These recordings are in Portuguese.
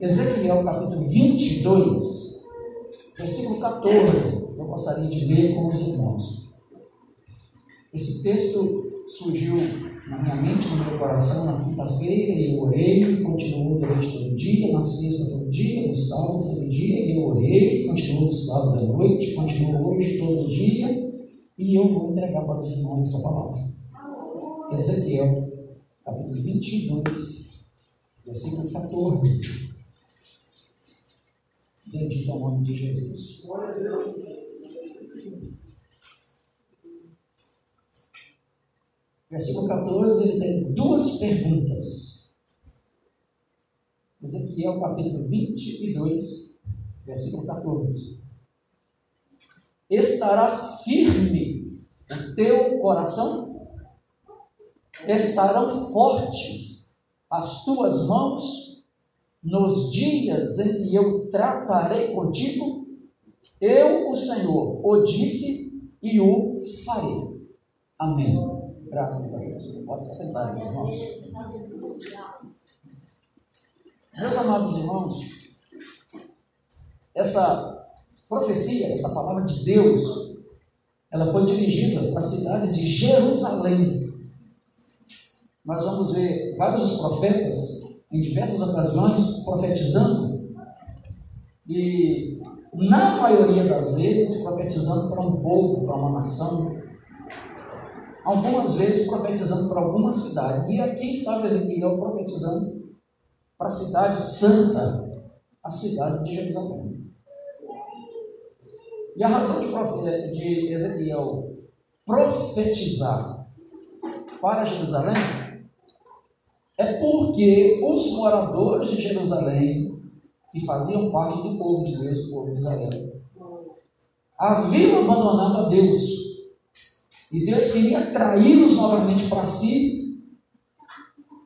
Ezequiel capítulo 22, versículo 14, eu gostaria de ler com os irmãos. Esse texto surgiu na minha mente, no meu coração, na quinta-feira, e eu orei, continuou durante todo o dia, na sexta todo dia, no sábado todo dia, e eu orei, continuou no sábado à noite, continuou hoje todo dia, e eu vou entregar para os irmãos essa palavra. Ezequiel, capítulo 22, versículo 14. Bendito é o nome de Jesus. Versículo 14, ele tem duas perguntas. Ezequiel capítulo 22, versículo 14. Estará firme o teu coração? Estarão fortes as tuas mãos nos dias em que eu tratarei contigo? Eu, o Senhor, o disse e o farei. Amém. Graças a Deus. Pode se assentar, meus irmãos. Meus amados irmãos, essa profecia, essa palavra de Deus, ela foi dirigida para a cidade de Jerusalém. Nós vamos ver vários dos profetas, em diversas ocasiões, profetizando, e na maioria das vezes, profetizando para um povo, para uma nação, algumas vezes profetizando para algumas cidades. E aqui estava Ezequiel profetizando para a cidade santa, a cidade de Jerusalém. E a razão de, de Ezequiel profetizar para Jerusalém é porque os moradores de Jerusalém, que faziam parte do povo de Deus, o povo de Israel, haviam abandonado a Deus e Deus queria atraí-los novamente para si,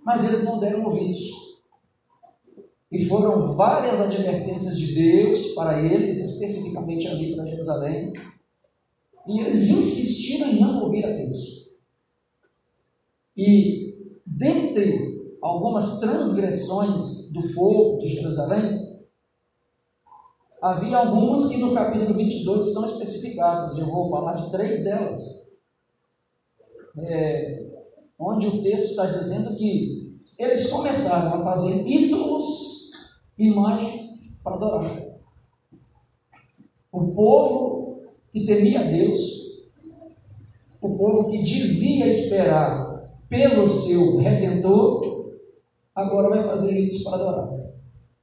mas eles não deram ouvidos. E foram várias advertências de Deus para eles, especificamente ali para Jerusalém, e eles insistiram em não ouvir a Deus. E dentre algumas transgressões do povo de Jerusalém, havia algumas que no capítulo 22 estão especificadas, eu vou falar de três delas. É, onde o texto está dizendo que eles começaram a fazer ídolos, imagens para adorar. O povo que temia Deus, o povo que dizia esperar pelo seu redentor, agora vai fazer isso para adorar.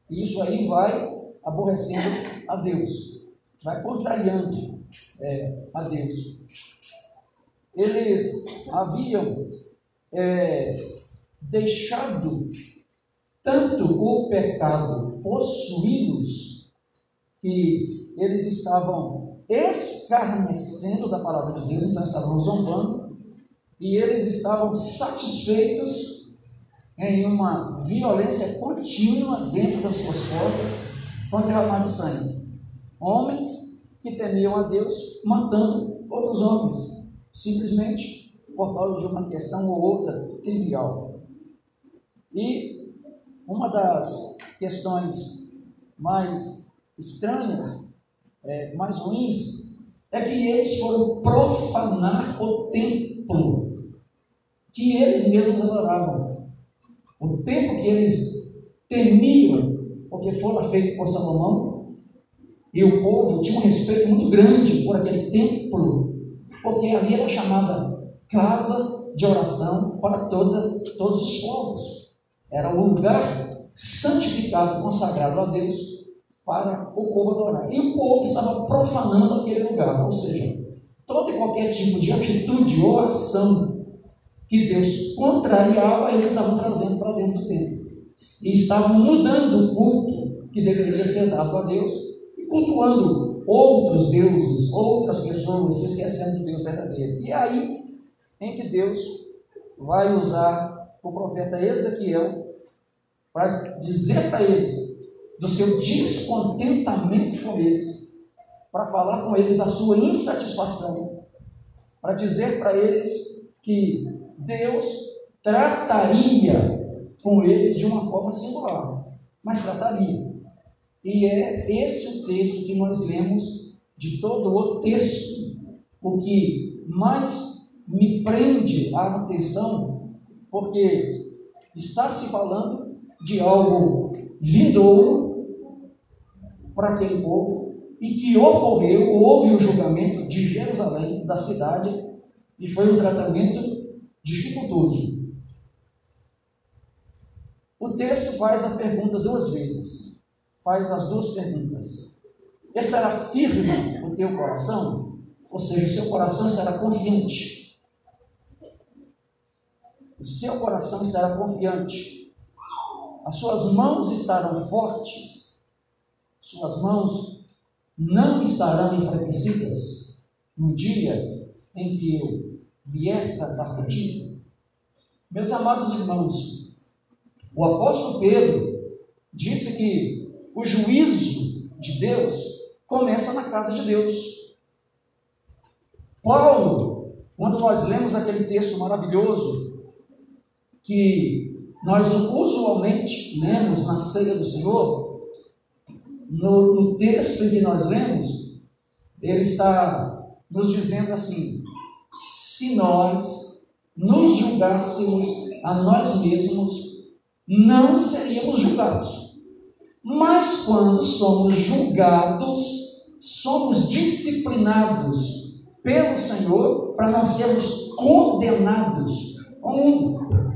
E isso aí vai aborrecendo a Deus, vai contrariando é, a Deus eles haviam é, deixado tanto o pecado possuí-los que eles estavam escarnecendo da palavra de Deus, então estavam zombando, e eles estavam satisfeitos em uma violência contínua dentro das suas portas com derramar de sangue. Homens que temiam a Deus matando outros homens simplesmente por causa de uma questão ou outra trivial. E uma das questões mais estranhas, é, mais ruins, é que eles foram profanar o templo que eles mesmos adoravam. O templo que eles temiam, porque fora feito por Salomão, e o povo tinha um respeito muito grande por aquele templo porque ali era chamada casa de oração para toda, todos os povos. Era um lugar santificado, consagrado a Deus para o povo adorar. E o povo estava profanando aquele lugar, ou seja, todo e qualquer tipo de atitude ou ação que Deus contrariava, eles estavam trazendo para dentro do templo. E estavam mudando o culto que deveria ser dado a Deus e cultuando outros deuses, outras pessoas, se esquecendo do Deus verdadeiro. E aí em que Deus vai usar o profeta Ezequiel para dizer para eles do seu descontentamento com eles, para falar com eles da sua insatisfação, para dizer para eles que Deus trataria com eles de uma forma singular, mas trataria. E é esse o texto que nós lemos de todo o texto. O que mais me prende a atenção, porque está se falando de algo vindouro para aquele povo e que ocorreu, houve o julgamento de Jerusalém, da cidade, e foi um tratamento dificultoso. O texto faz a pergunta duas vezes, faz as duas perguntas. Estará firme o teu coração? Ou seja, o seu coração estará confiante. O seu coração estará confiante. As suas mãos estarão fortes. Suas mãos não estarão enfraquecidas no dia em que eu vier tratar contigo. Meus amados irmãos, o apóstolo Pedro disse que o juízo de Deus começa na casa de Deus. Paulo, quando nós lemos aquele texto maravilhoso que nós usualmente lemos na ceia do Senhor, no, no texto que nós lemos, ele está nos dizendo assim: se nós nos julgássemos a nós mesmos, não seríamos julgados. Mas quando somos julgados, somos disciplinados pelo Senhor para não sermos condenados ao mundo.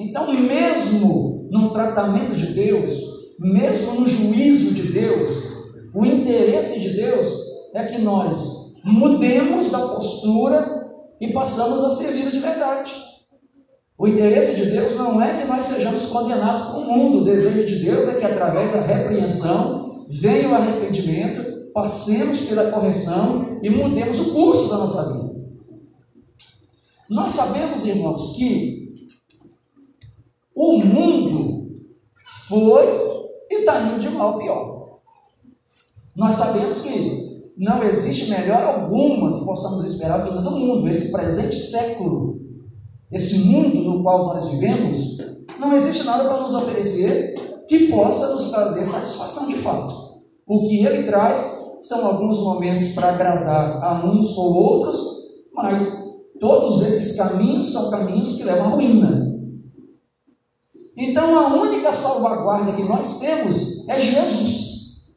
Então, mesmo no tratamento de Deus, mesmo no juízo de Deus, o interesse de Deus é que nós mudemos da postura e passamos a servir de verdade. O interesse de Deus não é que nós sejamos condenados com o mundo. O desejo de Deus é que através da repreensão venha o arrependimento, passemos pela correção e mudemos o curso da nossa vida. Nós sabemos, irmãos, que o mundo foi e está indo de mal a pior. Nós sabemos que não existe melhor alguma que possamos esperar vinda do mundo. Esse presente século, esse mundo no qual nós vivemos, não existe nada para nos oferecer que possa nos trazer satisfação de fato. O que ele traz são alguns momentos para agradar a uns ou outros, mas todos esses caminhos são caminhos que levam à ruína. Então a única salvaguarda que nós temos é Jesus.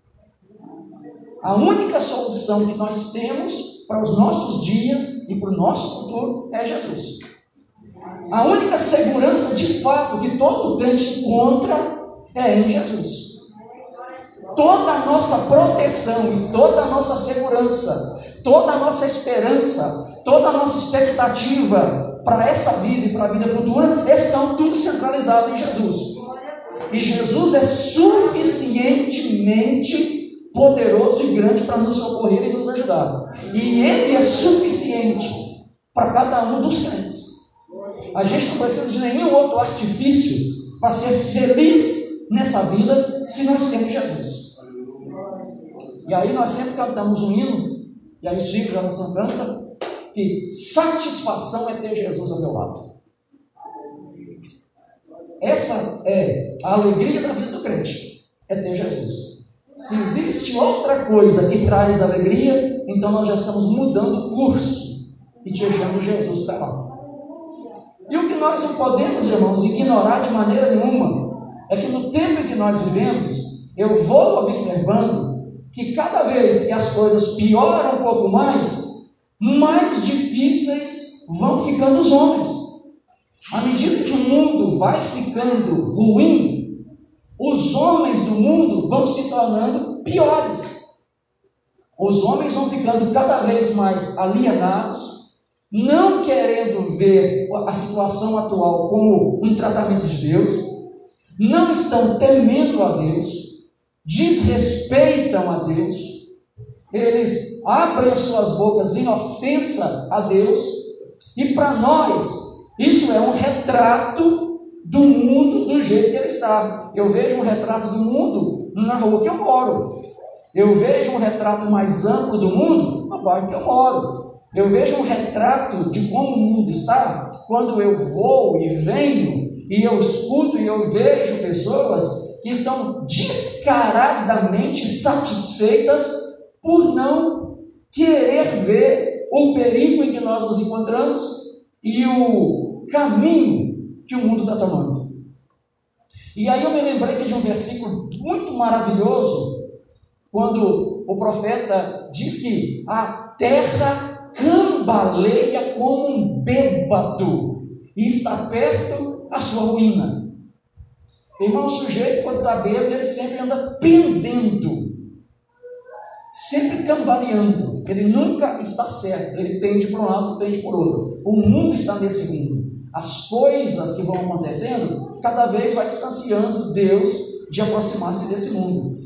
A única solução que nós temos para os nossos dias e para o nosso futuro é Jesus. A única segurança de fato que todo crente encontra é em Jesus. Toda a nossa proteção e toda a nossa segurança, toda a nossa esperança, toda a nossa expectativa para essa vida e para a vida futura estão tudo em Jesus. E Jesus é suficientemente poderoso e grande para nos socorrer e nos ajudar. E Ele é suficiente para cada um dos crentes. A gente não precisa de nenhum outro artifício para ser feliz nessa vida se nós temos Jesus. E aí nós sempre cantamos um hino, e aí o Chico já não canta, que satisfação é ter Jesus ao meu lado. Essa é a alegria da vida do crente, é ter Jesus. Se existe outra coisa que traz alegria, então nós já estamos mudando o curso e deixando Jesus para lá. E o que nós não podemos, irmãos, ignorar de maneira nenhuma, é que no tempo em que nós vivemos, eu vou observando que cada vez que as coisas pioram um pouco mais, mais difíceis vão ficando os homens. À medida vai ficando ruim, os homens do mundo vão se tornando piores. Os homens vão ficando cada vez mais alienados, não querendo ver a situação atual como um tratamento de Deus, não estão temendo a Deus, desrespeitam a Deus, eles abrem suas bocas em ofensa a Deus, e para nós, isso é um retrato do mundo do jeito que ele está. Eu vejo um retrato do mundo na rua que eu moro. Eu vejo um retrato mais amplo do mundo no bairro que eu moro. Eu vejo um retrato de como o mundo está quando eu vou e venho e eu escuto e eu vejo pessoas que estão descaradamente satisfeitas por não querer ver o perigo em que nós nos encontramos e o caminho que o mundo está tomando. E aí eu me lembrei de um versículo muito maravilhoso, quando o profeta diz que a terra cambaleia como um bêbado e está perto a sua ruína. Irmão, o sujeito, quando está bêbado, ele sempre anda pendendo, sempre cambaleando. Ele nunca está certo, ele pende para um lado, pende por outro. O mundo está nesse mundo. As coisas que vão acontecendo, cada vez vai distanciando Deus de aproximar-se desse mundo.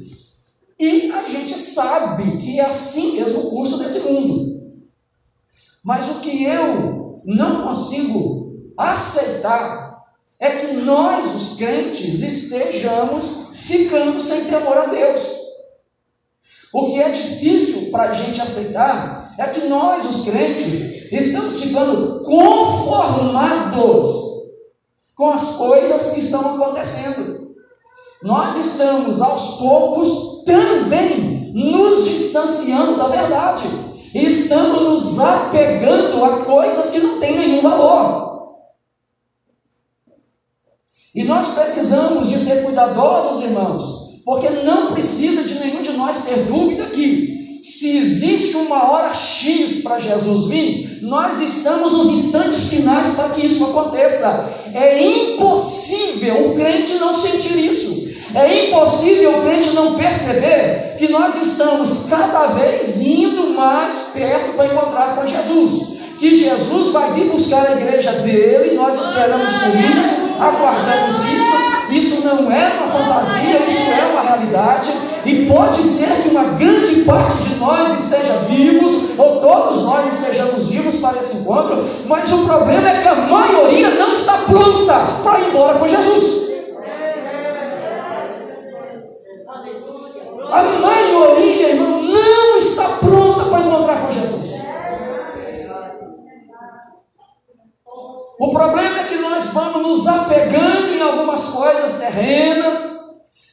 E a gente sabe que é assim mesmo o curso desse mundo. Mas o que eu não consigo aceitar é que nós, os crentes, estejamos ficando sem temor a Deus. O que é difícil para a gente aceitar é que nós, os crentes, estamos ficando conformados com as coisas que estão acontecendo. Nós estamos aos poucos também nos distanciando da verdade. Estamos nos apegando a coisas que não têm nenhum valor. E nós precisamos de ser cuidadosos, irmãos, porque não precisa de nenhum de nós ter dúvida que se existe uma hora X para Jesus vir, nós estamos nos instantes finais para que isso aconteça. É impossível o crente não sentir isso. É impossível o crente não perceber que nós estamos cada vez indo mais perto para encontrar com Jesus que Jesus vai vir buscar a igreja dele, nós esperamos por isso, aguardamos isso. Isso não é uma fantasia, isso é uma realidade. E pode ser que uma grande parte de nós esteja vivos, ou todos nós estejamos vivos para esse encontro, mas o problema é que a maioria não está pronta para ir embora com Jesus. A maioria, irmão, não está pronta para encontrar com Jesus. O problema é que nós vamos nos apegando em algumas coisas terrenas,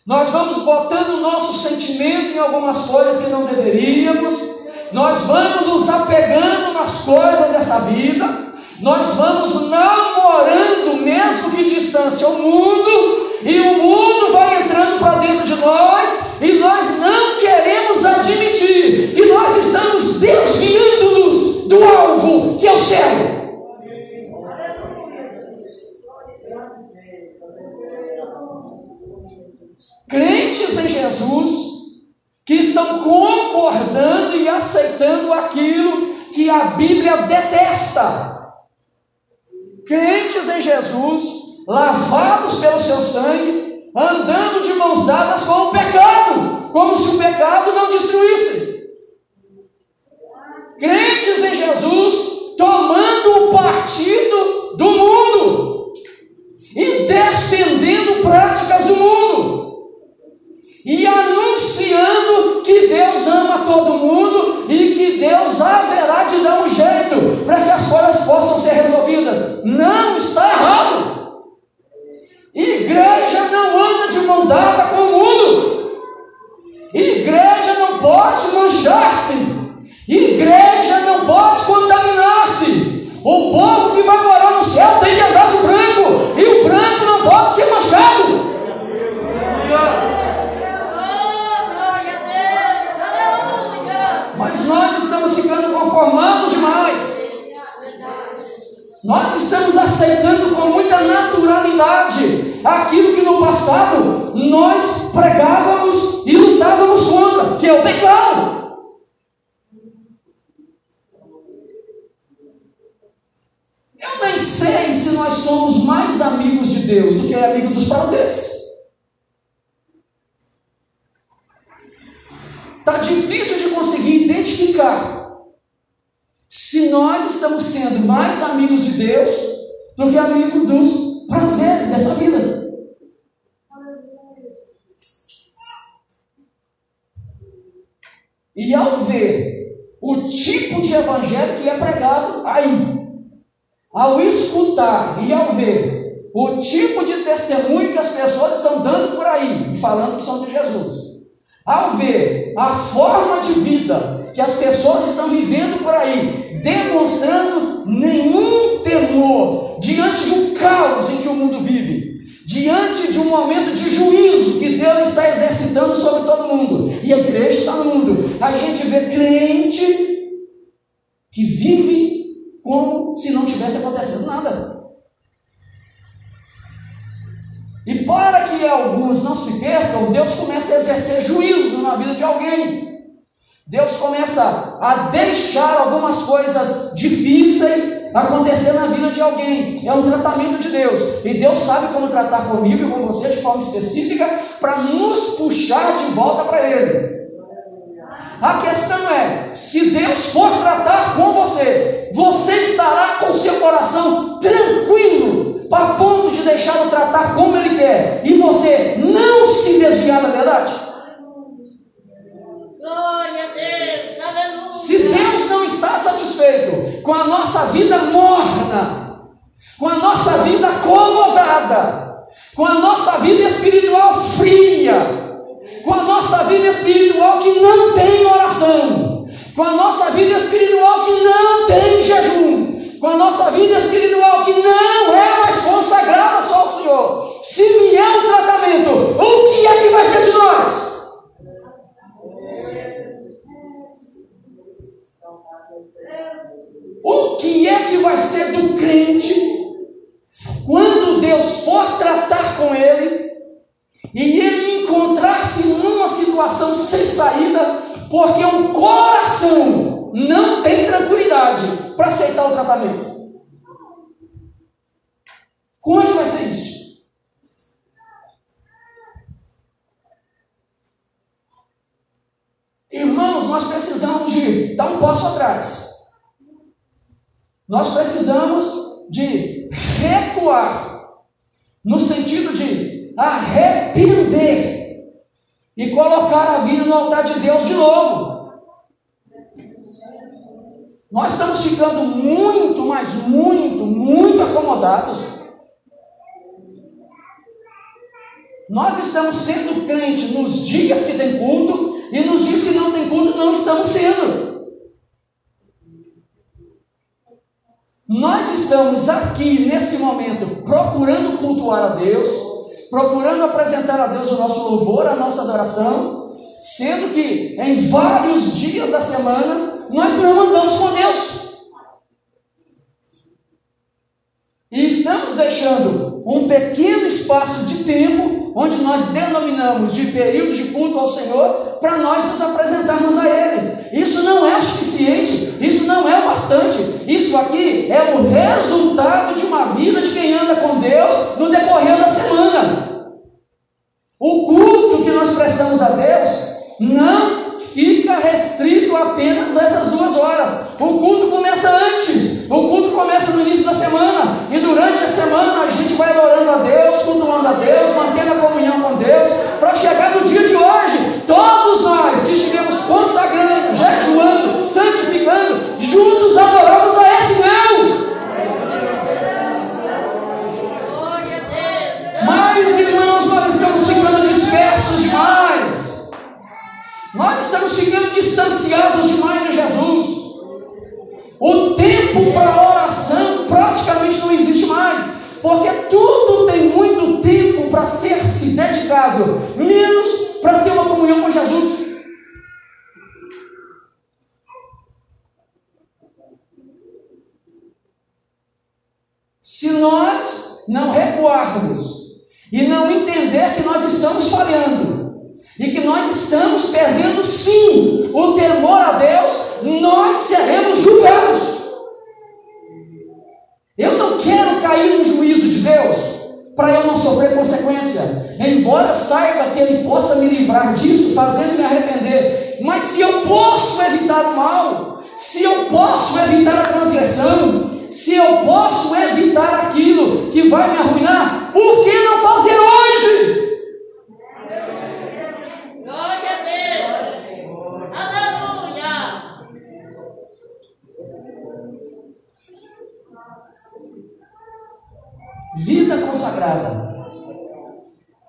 nós vamos botando o nosso sentimento em algumas coisas que não deveríamos, nós vamos nos apegando nas coisas dessa vida, nós vamos namorando, mesmo que distância, o mundo, e o mundo vai entrando para dentro de nós, e nós céu. crentes em Jesus que estão concordando e aceitando aquilo que a Bíblia detesta. Crentes em Jesus, lavados pelo seu sangue, andando de mãos dadas com o pecado, como se o pecado não destruísse. Crentes em Jesus, tomando o partido do mundo e defendendo práticas do mundo e anunciando que Deus ama todo mundo e que Deus haverá de dar um jeito para que as coisas possam ser resolvidas. Não está errado. Igreja não anda de mão dada com o mundo. Igreja não pode manchar-se. Igreja não pode contaminar-se. O povo que vai morar no céu tem que andar de branco. E o branco não pode ser manchado. nós estamos ficando conformados demais. Nós estamos aceitando com muita naturalidade aquilo que no passado nós pregávamos e lutávamos contra, que é o pecado. Eu nem sei se nós somos mais amigos de Deus do que amigos dos prazeres. Está difícil de conseguir identificar se nós estamos sendo mais amigos de Deus do que amigos dos prazeres dessa vida. E ao ver o tipo de evangelho que é pregado aí, ao escutar e ao ver o tipo de testemunho que as pessoas estão dando por aí, falando que são de Jesus, ao ver a forma de vida que as pessoas estão vivendo por aí, demonstrando nenhum temor diante de um caos em que o mundo vive, diante de um momento de juízo que Deus está exercitando sobre todo mundo, e a igreja está no mundo, a gente vê crente que vive se percam, Deus começa a exercer juízo na vida de alguém. Deus começa a deixar algumas coisas difíceis acontecer na vida de alguém. É um tratamento de Deus. E Deus sabe como tratar comigo e com você de forma específica para nos puxar de volta para Ele. A questão é: se Deus for tratar com você, você estará com seu coração tranquilo para ponto de deixá-lo tratar como ele quer e você não se desviar da verdade? Glória a Deus, aleluia. Se Deus não está satisfeito com a nossa vida morna, com a nossa vida acomodada, com a nossa vida espiritual fria, com a nossa vida espiritual que não tem oração, com a nossa vida espiritual que não tem jejum, com a nossa vida espiritual que não é mais consagrada só ao Senhor. Se vier o tratamento, o que é que vai ser de nós? O que é que vai ser do crente quando Deus for tratar com ele e ele encontrar-se numa situação sem saída, porque o coração não tem tranquilidade, para aceitar o tratamento. Como é que vai ser isso? Irmãos, nós precisamos de dar um passo atrás. Nós precisamos de recuar, no sentido de arrepender e colocar a vida no altar de Deus de novo. Nós estamos ficando muito, mas muito, muito acomodados. Nós estamos sendo crentes nos dias que tem culto e nos dias que não tem culto não estamos sendo. Nós estamos aqui nesse momento procurando cultuar a Deus, procurando apresentar a Deus o nosso louvor, a nossa adoração, sendo que em vários dias da semana nós não andamos com Deus. E estamos deixando um pequeno espaço de tempo, onde nós denominamos de período de culto ao Senhor, para nós nos apresentarmos a Ele. Isso não é o suficiente, isso não é o bastante. Isso aqui é o resultado de uma vida de quem anda com Deus no decorrer da semana. O culto que nós prestamos a Deus não fica restrito apenas a essas duas horas. O culto começa antes, o culto começa no início da semana, e durante a semana a gente vai adorando a Deus, cultuando a Deus, mantendo a comunhão com Deus, para chegar no dia de hoje, todos nós que estivemos consagrando, jejuando, santificando, juntos adoramos a esse Deus. Mas irmãos, nós estamos ficando dispersos demais. Nós estamos ficando distanciados demais de Jesus. O tempo para oração praticamente não existe mais, porque tudo tem muito tempo para ser se dedicado, menos para ter uma comunhão com Jesus. Se nós não recuarmos e não entender que nós estamos falhando, e que nós estamos perdendo sim o temor a Deus, nós seremos julgados. Eu não quero cair no juízo de Deus para eu não sofrer consequência, embora saiba que Ele possa me livrar disso, fazendo me arrepender. Mas se eu posso evitar o mal, se eu posso evitar a transgressão, se eu posso evitar aquilo que vai me arruinar, por que não fazer hoje? Vida consagrada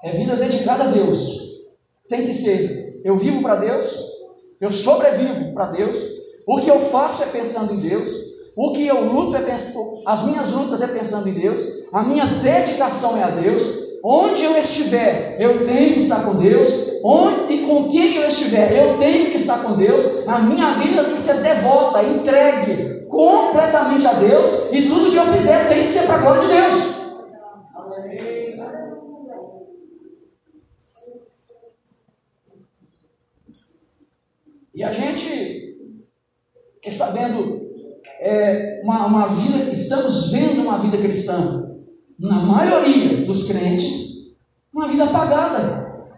é vida dedicada a Deus. Tem que ser. Eu vivo para Deus, eu sobrevivo para Deus. O que eu faço é pensando em Deus. O que eu luto é pensando, as minhas lutas é pensando em Deus. A minha dedicação é a Deus. Onde eu estiver, eu tenho que estar com Deus. Onde e com quem eu estiver, eu tenho que estar com Deus. A minha vida tem que ser devota, entregue completamente a Deus. E tudo que eu fizer tem que ser para a glória de Deus. E a gente está vendo é, uma, uma vida, estamos vendo uma vida cristã, na maioria dos crentes, uma vida apagada.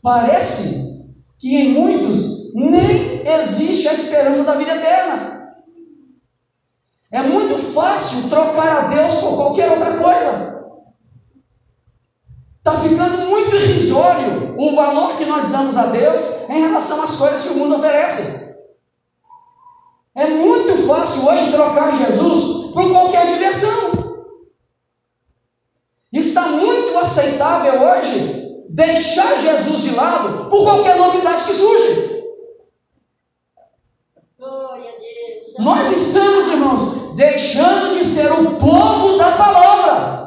Parece que em muitos nem existe a esperança da vida eterna. Fácil trocar a Deus por qualquer outra coisa. Está ficando muito irrisório o valor que nós damos a Deus em relação às coisas que o mundo oferece. É muito fácil hoje trocar Jesus por qualquer diversão. Está muito aceitável hoje deixar Jesus de lado por qualquer novidade que surge. Nós estamos, irmãos, deixando de ser o povo da palavra.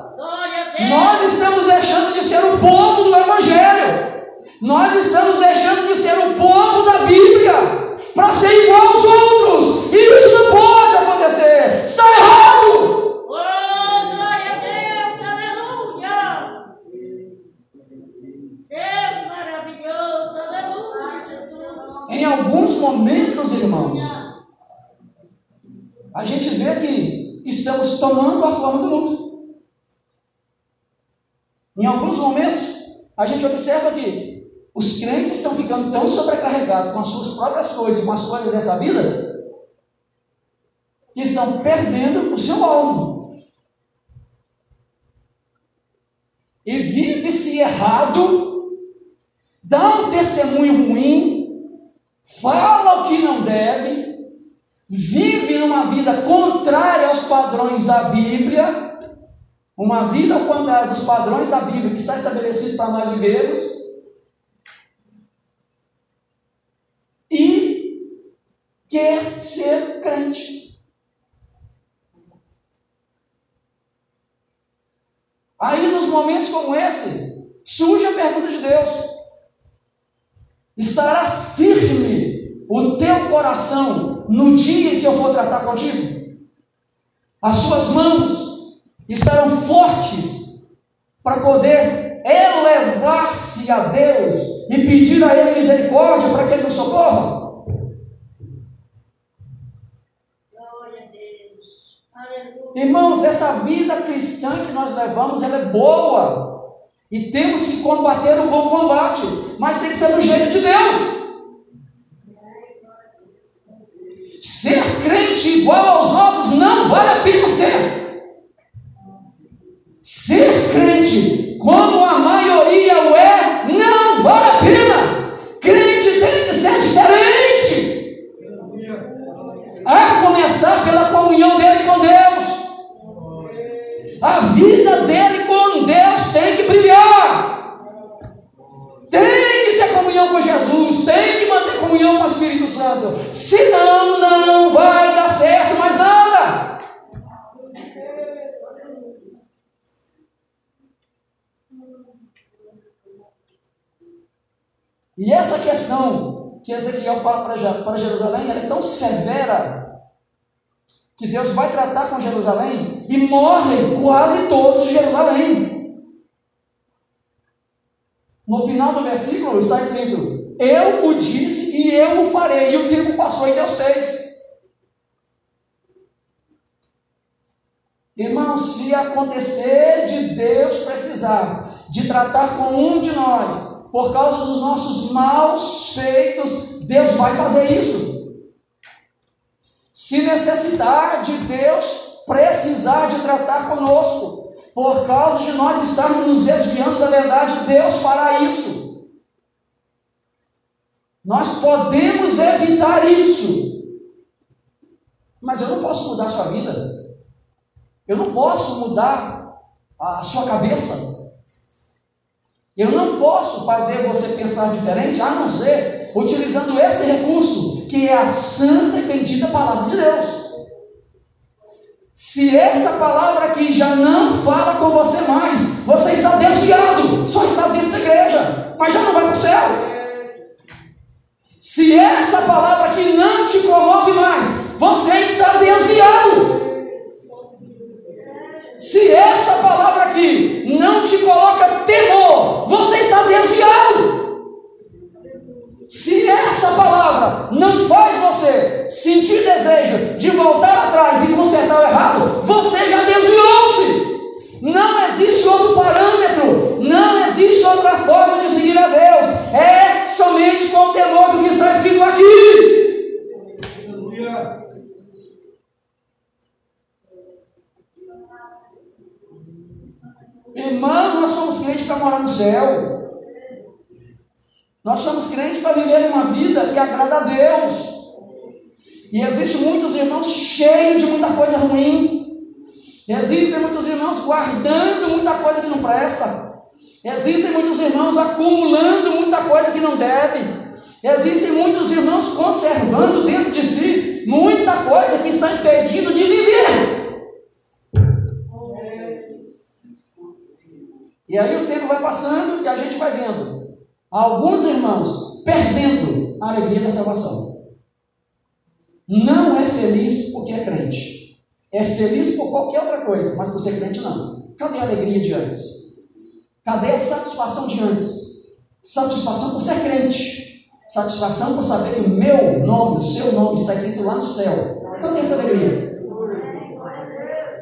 Nós estamos deixando de ser o povo do Evangelho. Nós estamos deixando de ser o povo da Bíblia para ser igual aos outros. Isso não pode acontecer. Está errado. A gente vê que estamos tomando a forma do mundo. Em alguns momentos, a gente observa que os crentes estão ficando tão sobrecarregados com as suas próprias coisas, com as coisas dessa vida, que estão perdendo o seu alvo. E vive-se errado, dá um testemunho ruim, fala o que não deve, vive numa vida contrária aos padrões da Bíblia uma vida ao contrário dos padrões da Bíblia que está estabelecido para nós vivermos. E quer ser crente. Aí, nos momentos como esse, surge a pergunta de Deus: estará firme o teu coração no dia que eu for tratar contigo? As suas mãos estarão fortes para poder elevar-se a Deus e pedir a Ele misericórdia para que Ele nos socorra? Irmãos, essa vida cristã que nós levamos, ela é boa. E temos que combater o bom combate. Mas tem que ser do jeito de Deus. Ser crente igual aos outros não vale a pena ser. E essa questão que Ezequiel fala para Jerusalém, ela é tão severa que Deus vai tratar com Jerusalém e morrem quase todos de Jerusalém. No final do versículo está escrito: Eu o disse e eu o farei. E o tempo passou e Deus fez. Irmão, se acontecer de Deus precisar de tratar com um de nós, por causa dos nossos maus feitos, Deus vai fazer isso. Se necessitar de Deus, precisar de tratar conosco, por causa de nós estarmos nos desviando da verdade, Deus fará isso. Nós podemos evitar isso, mas eu não posso mudar a sua vida. Eu não posso mudar a sua cabeça. Eu não posso fazer você pensar diferente, a não ser utilizando esse recurso, que é a santa e bendita palavra de Deus. Se essa palavra aqui já não fala com você mais, você está desviado, só está dentro da igreja, mas já não vai para o céu. Se essa palavra aqui não te comove mais, você está desviado. Se essa palavra aqui não te coloca temor, você está desviado. Se essa palavra não faz você sentir desejo de voltar atrás e consertar o errado, você já desviou-se. Não existe outro parâmetro, não existe outra forma de seguir a Deus. É somente com o temor que está escrito aqui. Aleluia. Irmão, nós somos crentes para morar no céu. Nós somos crentes para viver uma vida que agrada a Deus. E existem muitos irmãos cheios de muita coisa ruim. Existem muitos irmãos guardando muita coisa que não presta. Existem muitos irmãos acumulando muita coisa que não deve. Existem muitos irmãos conservando dentro de si muita coisa que está impedindo de viver. E aí o tempo vai passando e a gente vai vendo alguns irmãos perdendo a alegria da salvação. Não é feliz porque é crente. É feliz por qualquer outra coisa, mas por ser crente não. Cadê a alegria de antes? Cadê a satisfação de antes? Satisfação por ser crente. Satisfação por saber que o meu nome, o seu nome está escrito lá no céu. Cadê essa alegria?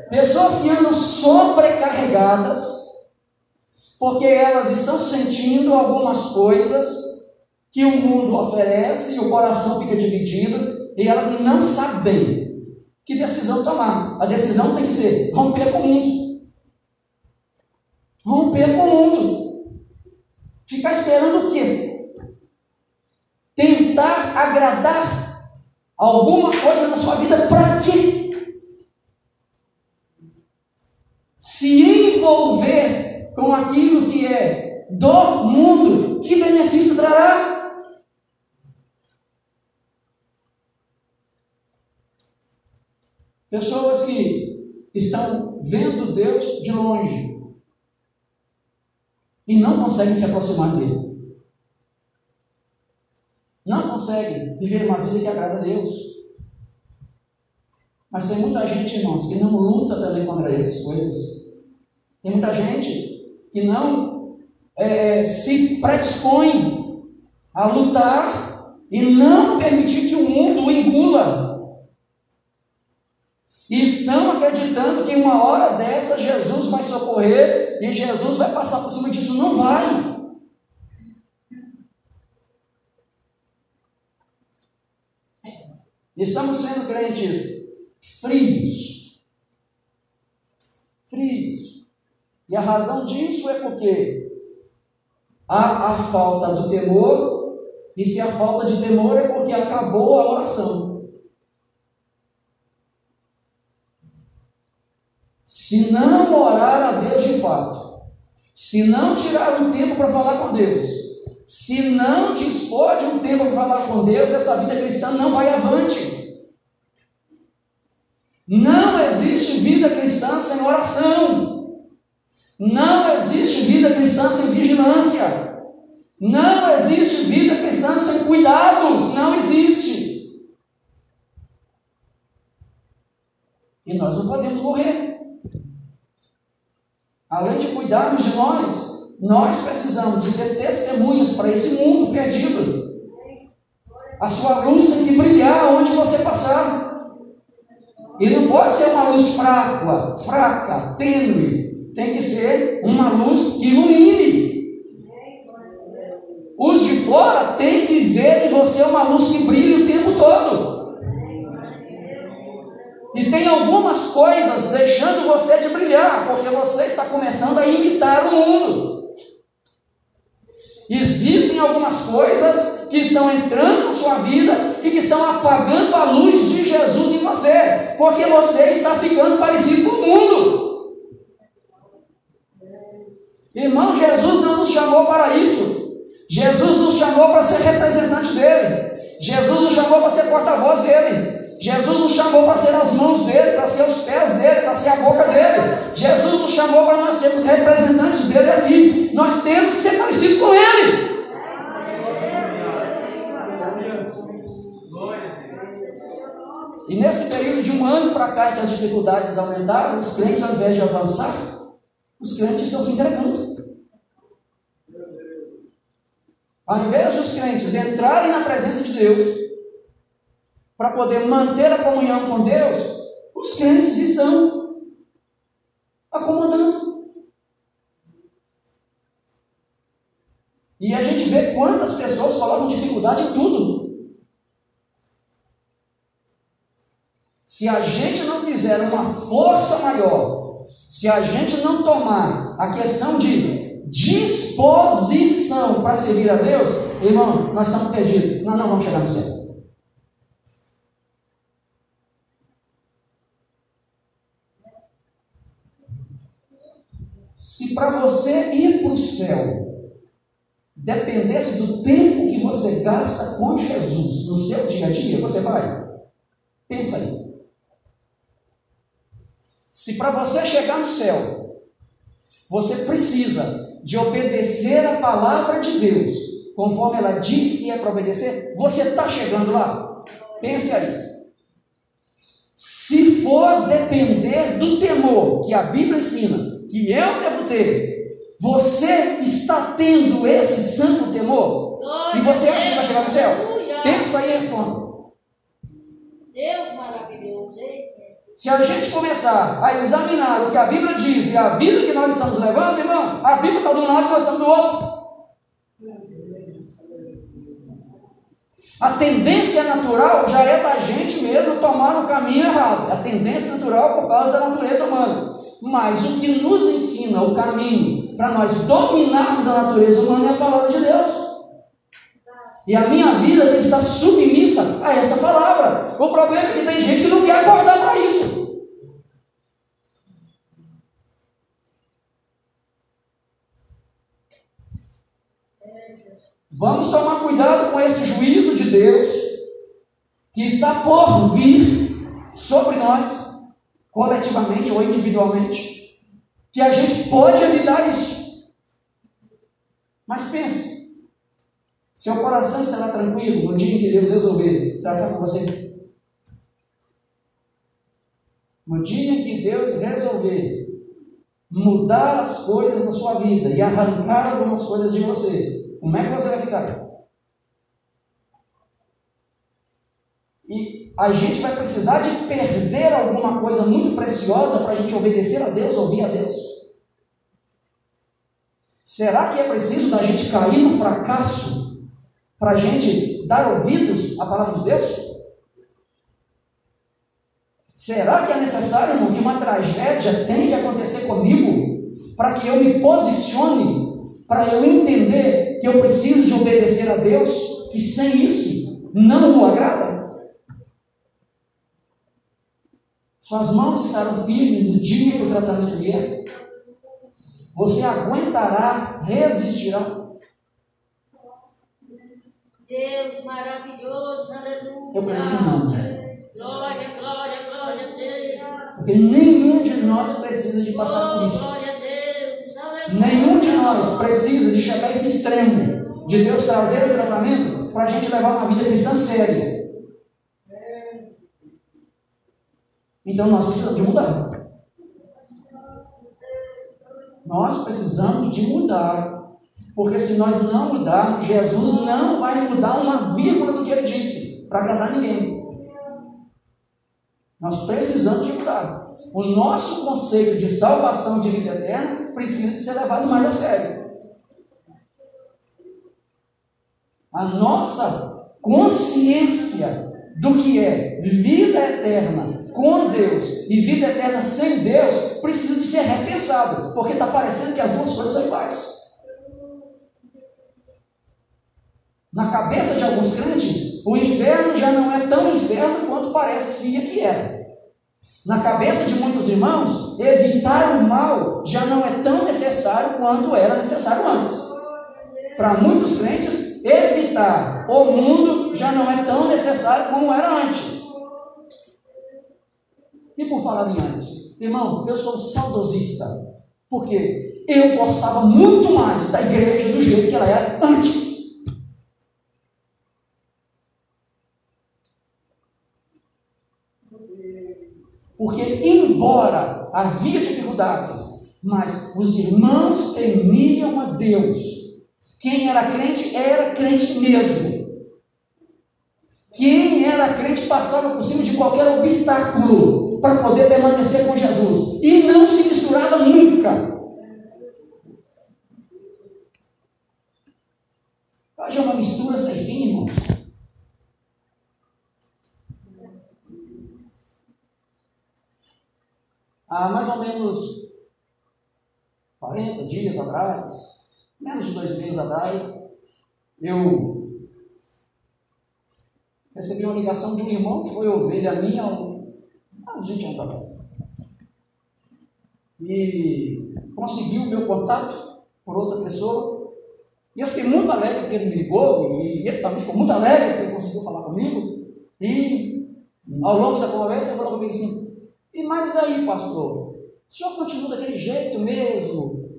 Pessoas que andam sobrecarregadas porque elas estão sentindo algumas coisas que o mundo oferece e o coração fica dividido e elas não sabem que decisão tomar. A decisão tem que ser romper com o mundo. Romper com o mundo. Ficar esperando o quê? Tentar agradar alguma coisa na sua vida para quê? Se envolver com aquilo que é do mundo, que benefício trará? Pessoas que estão vendo Deus de longe e não conseguem se aproximar dele. Não conseguem viver uma vida que agrada a Deus. Mas tem muita gente, irmãos, que não luta também contra essas coisas. Tem muita gente que não é, é, se predispõe a lutar e não permitir que o mundo o engula. E estão acreditando que uma hora dessa Jesus vai socorrer e Jesus vai passar por cima disso. Não vai. Estamos sendo crentes frios. Frios. E a razão disso é porque há a falta do temor, e se a falta de temor é porque acabou a oração. Se não orar a Deus de fato, se não tirar um tempo para falar com Deus, se não dispor de um tempo para falar com Deus, essa vida cristã não vai avante. Não existe vida cristã sem oração. Não existe vida cristã sem vigilância. Não existe vida cristã sem cuidados. Não existe. E nós não podemos morrer. Além de cuidarmos de nós, nós precisamos de ser testemunhas para esse mundo perdido. A sua luz tem que brilhar onde você passar. E não pode ser uma luz fraca, fraca, tênue, tem que ser uma luz que ilumine. Os de fora têm que ver em você uma luz que brilha o tempo todo. E tem algumas coisas deixando você de brilhar, porque você está começando a imitar o mundo. Existem algumas coisas que estão entrando na sua vida e que estão apagando a luz de Jesus em você, Porque você está ficando parecido com o mundo. Irmão, Jesus não nos chamou para isso. Jesus nos chamou para ser representante dele. Jesus nos chamou para ser porta-voz dele. Jesus nos chamou para ser as mãos dele, para ser os pés dele, para ser a boca dele. Jesus nos chamou para nós sermos representantes dele aqui. Nós temos que ser parecidos com ele. E nesse período de um ano para cá que as dificuldades aumentaram, os crentes, ao invés de avançar, os crentes estão se entregando. Ao invés dos crentes entrarem na presença de Deus, para poder manter a comunhão com Deus, os crentes estão acomodando. E a gente vê quantas pessoas colocam dificuldade em tudo. Se a gente não fizer uma força maior, se a gente não tomar a questão de disposição para servir a Deus, irmão, nós estamos perdidos. Nós não vamos chegar no céu. Se para você ir para o céu dependesse do tempo que você gasta com Jesus no seu dia a dia, você vai? Pensa aí. Se para você chegar no céu, você precisa de obedecer a palavra de Deus, conforme ela diz que é para obedecer, você está chegando lá? Pense aí. Se for depender do temor que a Bíblia ensina, que eu devo ter, você está tendo esse santo temor? E você acha que vai chegar no céu? Pensa aí e responda. Deus maravilhoso, hein? Se a gente começar a examinar o que a Bíblia diz e a vida que nós estamos levando, irmão, a Bíblia está de um lado e nós estamos do outro. A tendência natural já é da gente mesmo tomar o caminho errado. A tendência natural por causa da natureza humana. Mas o que nos ensina o caminho para nós dominarmos a natureza humana é a palavra de Deus. E a minha vida tem que estar submissa a essa palavra. O problema é que tem gente que não quer acordar para isso. Vamos tomar cuidado com esse juízo de Deus que está por vir sobre nós, coletivamente ou individualmente, que a gente pode evitar isso. Mas pense, seu coração estará tranquilo no dia em que Deus resolver tratar com você. No dia que Deus resolver mudar as coisas na sua vida e arrancar algumas coisas de você, como é que você vai ficar? E a gente vai precisar de perder alguma coisa muito preciosa para a gente obedecer a Deus, ouvir a Deus. Será que é preciso da gente cair no fracasso para a gente dar ouvidos à palavra de Deus? Será que é necessário, irmão, que uma tragédia tenha que acontecer comigo para que eu me posicione, para eu entender que eu preciso de obedecer a Deus, que sem isso não o agrada? Suas mãos estarão firmes no dia que o tratamento vier? Você aguentará, resistirá? Deus maravilhoso, aleluia. Eu creio que não. Glória, glória, glória a Deus. Porque nenhum de nós precisa de passar por isso. glória a Deus, aleluia. Nenhum de nós precisa de chegar a esse extremo de Deus trazer o tratamento para a gente levar uma vida cristã séria. Então nós precisamos de mudar. Nós precisamos de mudar. Porque se nós não mudarmos, Jesus não vai mudar uma vírgula do que ele disse para agradar ninguém. Nós precisamos de mudar. O nosso conceito de salvação de vida eterna precisa ser levado mais a sério. A nossa consciência do que é vida eterna com Deus e vida eterna sem Deus precisa de ser repensado, porque está parecendo que as duas coisas são iguais. Na cabeça de alguns crentes, o inferno já não é tão inferno quanto parecia que era. Na cabeça de muitos irmãos, evitar o mal já não é tão necessário quanto era necessário antes. Para muitos crentes, evitar o mundo já não é tão necessário como era antes. E por falar em antes, irmão, eu sou saudosista, porque eu gostava muito mais da igreja do jeito que ela era antes. Porque, embora havia dificuldades, mas os irmãos temiam a Deus. Quem era crente era crente mesmo. Quem era crente passava por cima de qualquer obstáculo para poder permanecer com Jesus. E não se misturava nunca. Hoje é uma mistura sem fim, irmãos. Há mais ou menos 40 dias atrás, menos de dois meses atrás, eu recebi uma ligação de um irmão que foi ovelha minha há uns 20 anos atrás. E conseguiu o meu contato por outra pessoa. E eu fiquei muito alegre porque ele me ligou, e ele também ficou muito alegre porque ele conseguiu falar comigo. E ao longo da conversa ele falou comigo assim: e mais aí, pastor? O senhor continua daquele jeito mesmo,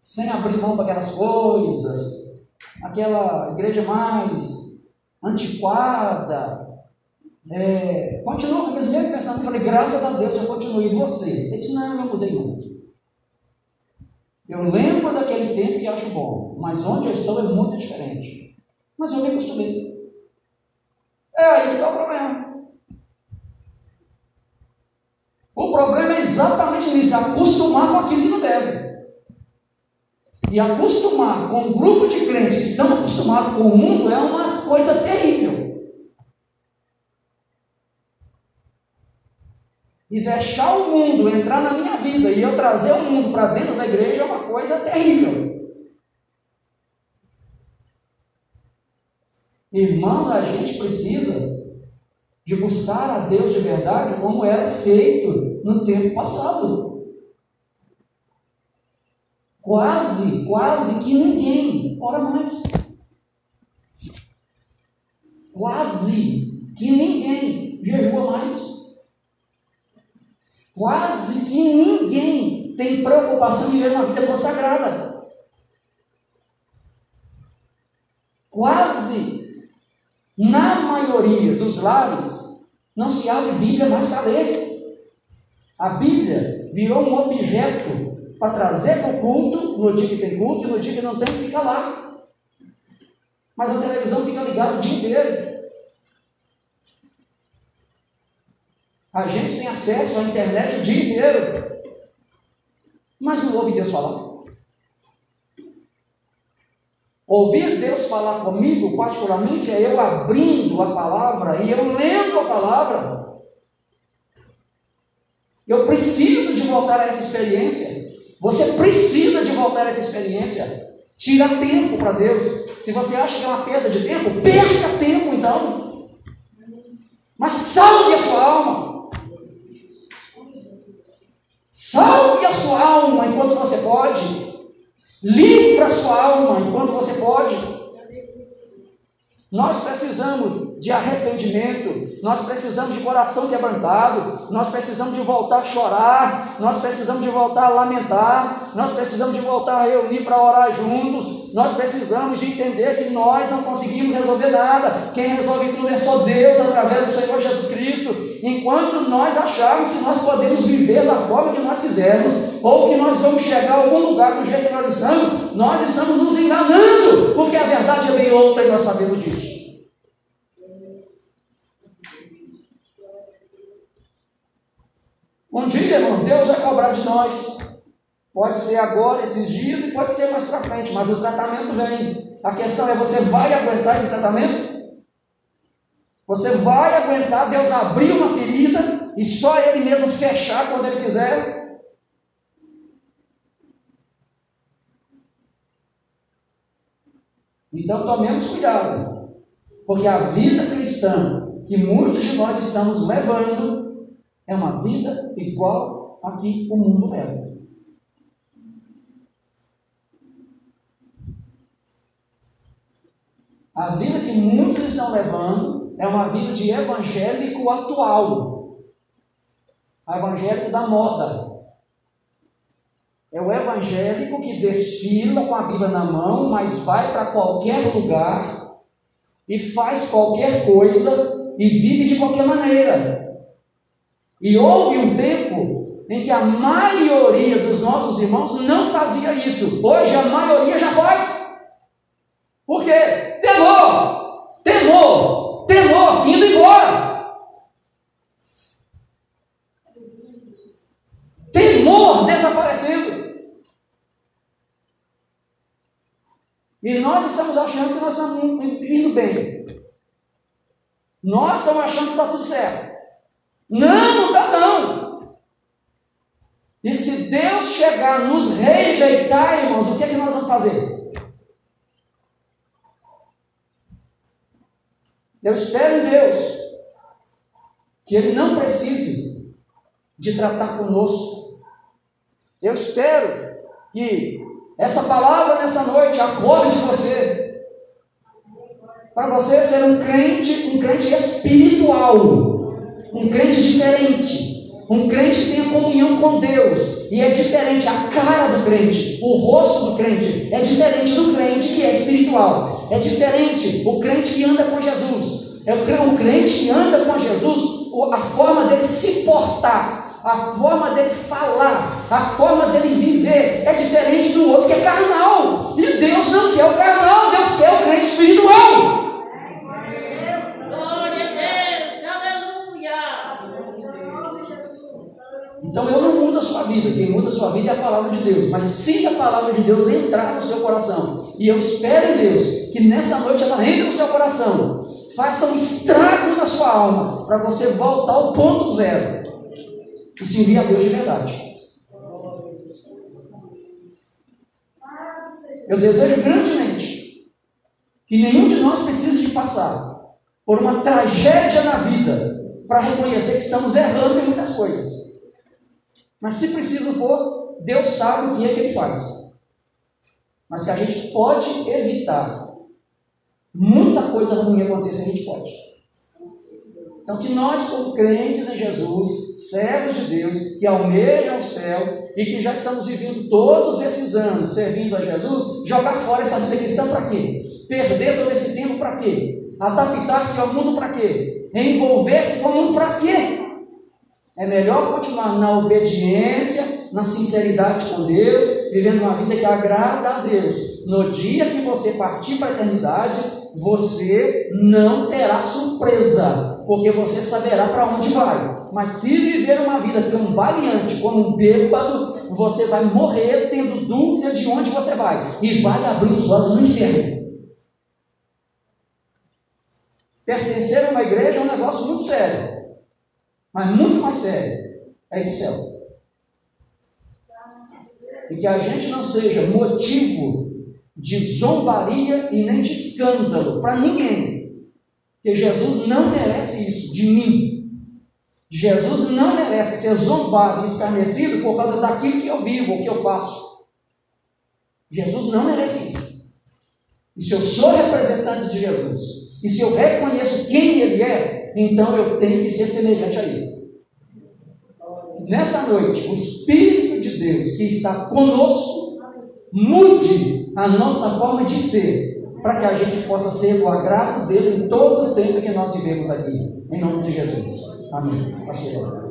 sem abrir mão para aquelas coisas, aquela igreja mais antiquada. É, continua com aqueles mesmos pensamentos. Eu falei, graças a Deus eu continuei. E você? Ele disse, não, eu não mudei muito. Eu lembro daquele tempo e acho bom, mas onde eu estou é muito diferente. Mas eu me acostumei. É aí que está o problema. O problema é nisso, acostumar com aquilo que não deve. E acostumar com um grupo de crentes que estão acostumados com o mundo é uma coisa terrível. E deixar o mundo entrar na minha vida e eu trazer o mundo para dentro da igreja é uma coisa terrível. Irmão, a gente precisa de buscar a Deus de verdade como era feito no tempo passado. Quase, quase que ninguém ora mais. Quase que ninguém jejua mais. Quase que ninguém tem preocupação de viver uma vida consagrada. Quase, na maioria dos lares, não se abre Bíblia mais para ler. A Bíblia virou um objeto para trazer para o culto, no dia que tem culto, e no dia que não tem, fica lá. Mas a televisão fica ligada o dia inteiro. A gente tem acesso à internet o dia inteiro. Mas não ouve Deus falar. Ouvir Deus falar comigo, particularmente, é eu abrindo a palavra e eu lendo a palavra. Eu preciso de voltar a essa experiência. Você precisa de voltar essa experiência. Tira tempo para Deus. Se você acha que é uma perda de tempo, perca tempo então. Mas salve a sua alma. Salve a sua alma enquanto você pode. Livra a sua alma enquanto você pode. Nós precisamos de arrependimento, nós precisamos de coração quebrantado, nós precisamos de voltar a chorar, nós precisamos de voltar a lamentar, nós precisamos de voltar a reunir para orar juntos, nós precisamos de entender que nós não conseguimos resolver nada, quem resolve tudo é só Deus através do Senhor Jesus Cristo. Enquanto nós acharmos que nós podemos viver da forma que nós quisermos, ou que nós vamos chegar a algum lugar do jeito que nós estamos, nós estamos nos enganando, porque a verdade é bem outra e nós sabemos disso. Um dia, irmão, Deus vai cobrar de nós. Pode ser agora, esses dias, e pode ser mais para frente, mas o tratamento vem. A questão é: você vai aguentar esse tratamento? Você vai aguentar Deus abrir uma ferida e só Ele mesmo fechar quando Ele quiser? Então tomemos cuidado, porque a vida cristã que muitos de nós estamos levando É uma vida igual a que o mundo leva. A vida que muitos estão levando é uma vida de evangélico atual. Evangélico da moda. É o evangélico que desfila com a Bíblia na mão, mas vai para qualquer lugar e faz qualquer coisa e vive de qualquer maneira. E houve um tempo em que a maioria dos nossos irmãos não fazia isso. Hoje a maioria já faz. Por quê? Temor, temor, temor, indo embora. Temor desaparecendo. E nós estamos achando que nós estamos indo bem. Nós estamos achando que está tudo certo. Não, não está não. E se Deus chegar nos rejeitar, irmãos, o que é que nós vamos fazer? Eu espero em Deus que Ele não precise de tratar conosco. Eu espero que essa palavra nessa noite acorde você, para você ser um crente, um crente espiritual, um crente diferente, um crente que tenha comunhão com Deus, e é diferente a cara do crente, o rosto do crente, é diferente do crente que é espiritual, é diferente o crente que anda com Jesus, é o crente que anda com Jesus, a forma dele se portar, a forma dele falar, a forma dele viver é diferente do outro que é carnal, e Deus não quer o carnal, Deus quer o crente espiritual. Então eu não mudo a sua vida, quem muda a sua vida é a palavra de Deus. Mas se a palavra de Deus entrar no seu coração, e eu espero em Deus que nessa noite ela entre no seu coração, faça um estrago na sua alma, para você voltar ao ponto zero e se envia a Deus de verdade. Eu desejo grandemente que nenhum de nós precise de passar por uma tragédia na vida para reconhecer que estamos errando em muitas coisas. Mas se preciso for, Deus sabe o que é que Ele faz. Mas que a gente pode evitar muita coisa ruim acontecer, a gente pode. Então, que nós, como crentes em Jesus, servos de Deus, que almejam o céu e que já estamos vivendo todos esses anos servindo a Jesus, jogar fora essa vida para quê? Perder todo esse tempo para quê? Adaptar-se ao mundo para quê? Envolver-se com o mundo para quê? É melhor continuar na obediência, na sinceridade com Deus, vivendo uma vida que agrada a Deus. No dia que você partir para a eternidade, você não terá surpresa, porque você saberá para onde vai. Mas se viver uma vida como um baleante, como um bêbado, você vai morrer tendo dúvida de onde você vai e vai abrir os olhos no inferno. Pertencer a uma igreja é um negócio muito sério. Mas muito mais sério é ir para o céu. E que a gente não seja motivo de zombaria e nem de escândalo para ninguém. Porque Jesus não merece isso de mim. Jesus não merece ser zombado escarnecido por causa daquilo que eu vivo, ou que eu faço. Jesus não merece isso. E se eu sou representante de Jesus, e se eu reconheço quem Ele é, então eu tenho que ser semelhante a Ele. Nessa noite, o Espírito de Deus que está conosco mude a nossa forma de ser, para que a gente possa ser o agrado dele em todo o tempo que nós vivemos aqui. Em nome de Jesus. Amém. Pastor.